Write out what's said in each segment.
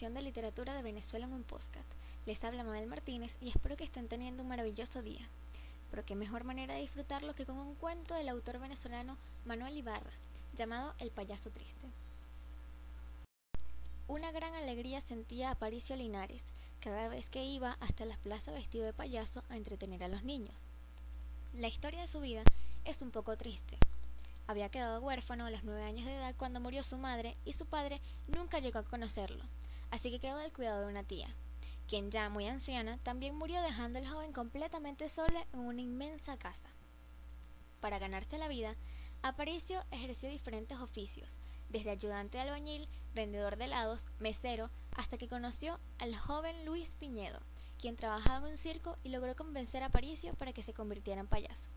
De literatura de Venezuela en un podcast. Les habla Mabel Martínez y espero que estén teniendo un maravilloso día. Pero qué mejor manera de disfrutarlo que con un cuento del autor venezolano Manuel Ibarra, llamado El payaso triste. Una gran alegría sentía Aparicio Linares cada vez que iba hasta la plaza vestido de payaso a entretener a los niños. La historia de su vida es un poco triste. Había quedado huérfano a los nueve años de edad cuando murió su madre y su padre nunca llegó a conocerlo, así que quedó del cuidado de una tía, quien ya muy anciana también murió dejando al joven completamente solo en una inmensa casa. Para ganarse la vida, Aparicio ejerció diferentes oficios, desde ayudante de albañil, vendedor de helados, mesero, hasta que conoció al joven Luis Piñedo, quien trabajaba en un circo y logró convencer a Aparicio para que se convirtiera en payaso.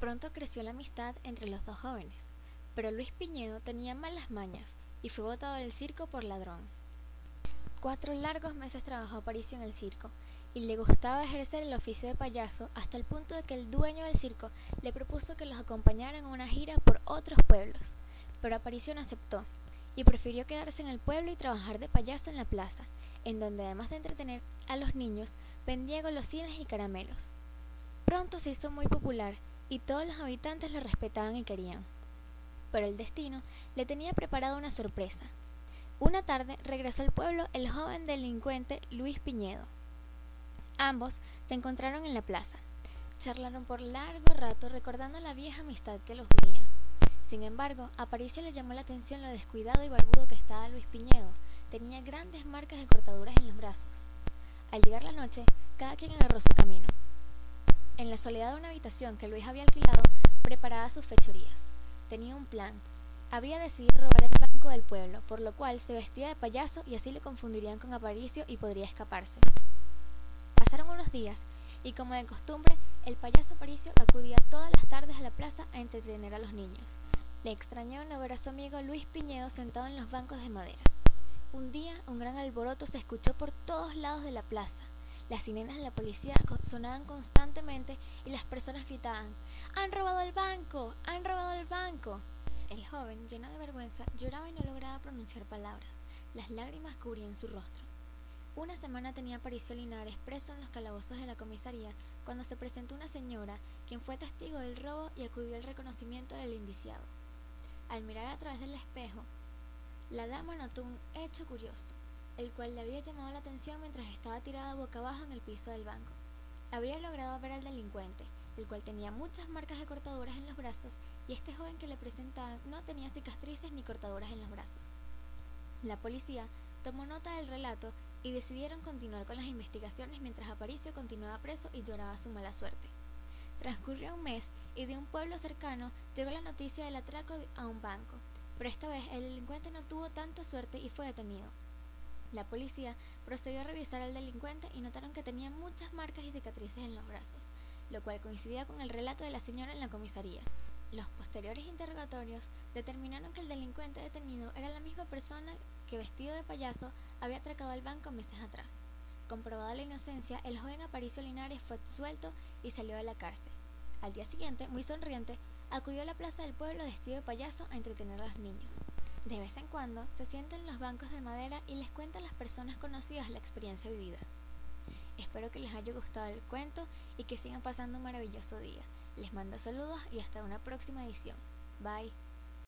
Pronto creció la amistad entre los dos jóvenes, pero Luis Piñedo tenía malas mañas y fue botado del circo por ladrón. Cuatro largos meses trabajó Aparicio en el circo y le gustaba ejercer el oficio de payaso hasta el punto de que el dueño del circo le propuso que los acompañaran en una gira por otros pueblos, pero Aparicio no aceptó y prefirió quedarse en el pueblo y trabajar de payaso en la plaza, en donde además de entretener a los niños, vendía golosinas y caramelos. Pronto se hizo muy popular y todos los habitantes lo respetaban y querían. Pero el destino le tenía preparada una sorpresa. Una tarde regresó al pueblo el joven delincuente Luis Piñedo. Ambos se encontraron en la plaza. Charlaron por largo rato recordando la vieja amistad que los unía. Sin embargo, a Aparicio le llamó la atención lo descuidado y barbudo que estaba Luis Piñedo. Tenía grandes marcas de cortaduras en los brazos. Al llegar la noche, cada quien agarró su camino. En la soledad de una habitación que Luis había alquilado, preparaba sus fechorías. Tenía un plan. Había decidido robar el del pueblo, por lo cual se vestía de payaso y así le confundirían con Aparicio y podría escaparse. Pasaron unos días, y como de costumbre, el payaso Aparicio acudía todas las tardes a la plaza a entretener a los niños. Le extrañó no ver a su amigo Luis Piñedo sentado en los bancos de madera. Un día, un gran alboroto se escuchó por todos lados de la plaza. Las sirenas de la policía sonaban constantemente y las personas gritaban ¡Han robado el banco! ¡Han robado el banco! El joven, lleno de vergüenza, lloraba y no lograba pronunciar palabras. Las lágrimas cubrían su rostro. Una semana tenía Aparicio Linares preso en los calabozos de la comisaría cuando se presentó una señora, quien fue testigo del robo y acudió al reconocimiento del indiciado. Al mirar a través del espejo, la dama notó un hecho curioso el cual le había llamado la atención mientras estaba tirada boca abajo en el piso del banco. Había logrado ver al delincuente, el cual tenía muchas marcas de cortaduras en los brazos, este joven que le presentaban no tenía cicatrices ni cortaduras en los brazos. La policía tomó nota del relato y decidieron continuar con las investigaciones mientras Aparicio continuaba preso y lloraba su mala suerte. Transcurrió un mes y de un pueblo cercano llegó la noticia del atraco a un banco, pero esta vez el delincuente no tuvo tanta suerte y fue detenido. La policía procedió a revisar al delincuente y notaron que tenía muchas marcas y cicatrices en los brazos, lo cual coincidía con el relato de la señora en la comisaría. Los posteriores interrogatorios determinaron que el delincuente detenido era la misma persona que vestido de payaso había atracado al banco meses atrás. Comprobada la inocencia, el joven Aparicio Linares fue suelto y salió de la cárcel. Al día siguiente, muy sonriente, acudió a la plaza del pueblo vestido de payaso a entretener a los niños. De vez en cuando se sienten en los bancos de madera y les cuenta a las personas conocidas la experiencia vivida. Espero que les haya gustado el cuento y que sigan pasando un maravilloso día. Les mando saludos y hasta una próxima edición. Bye.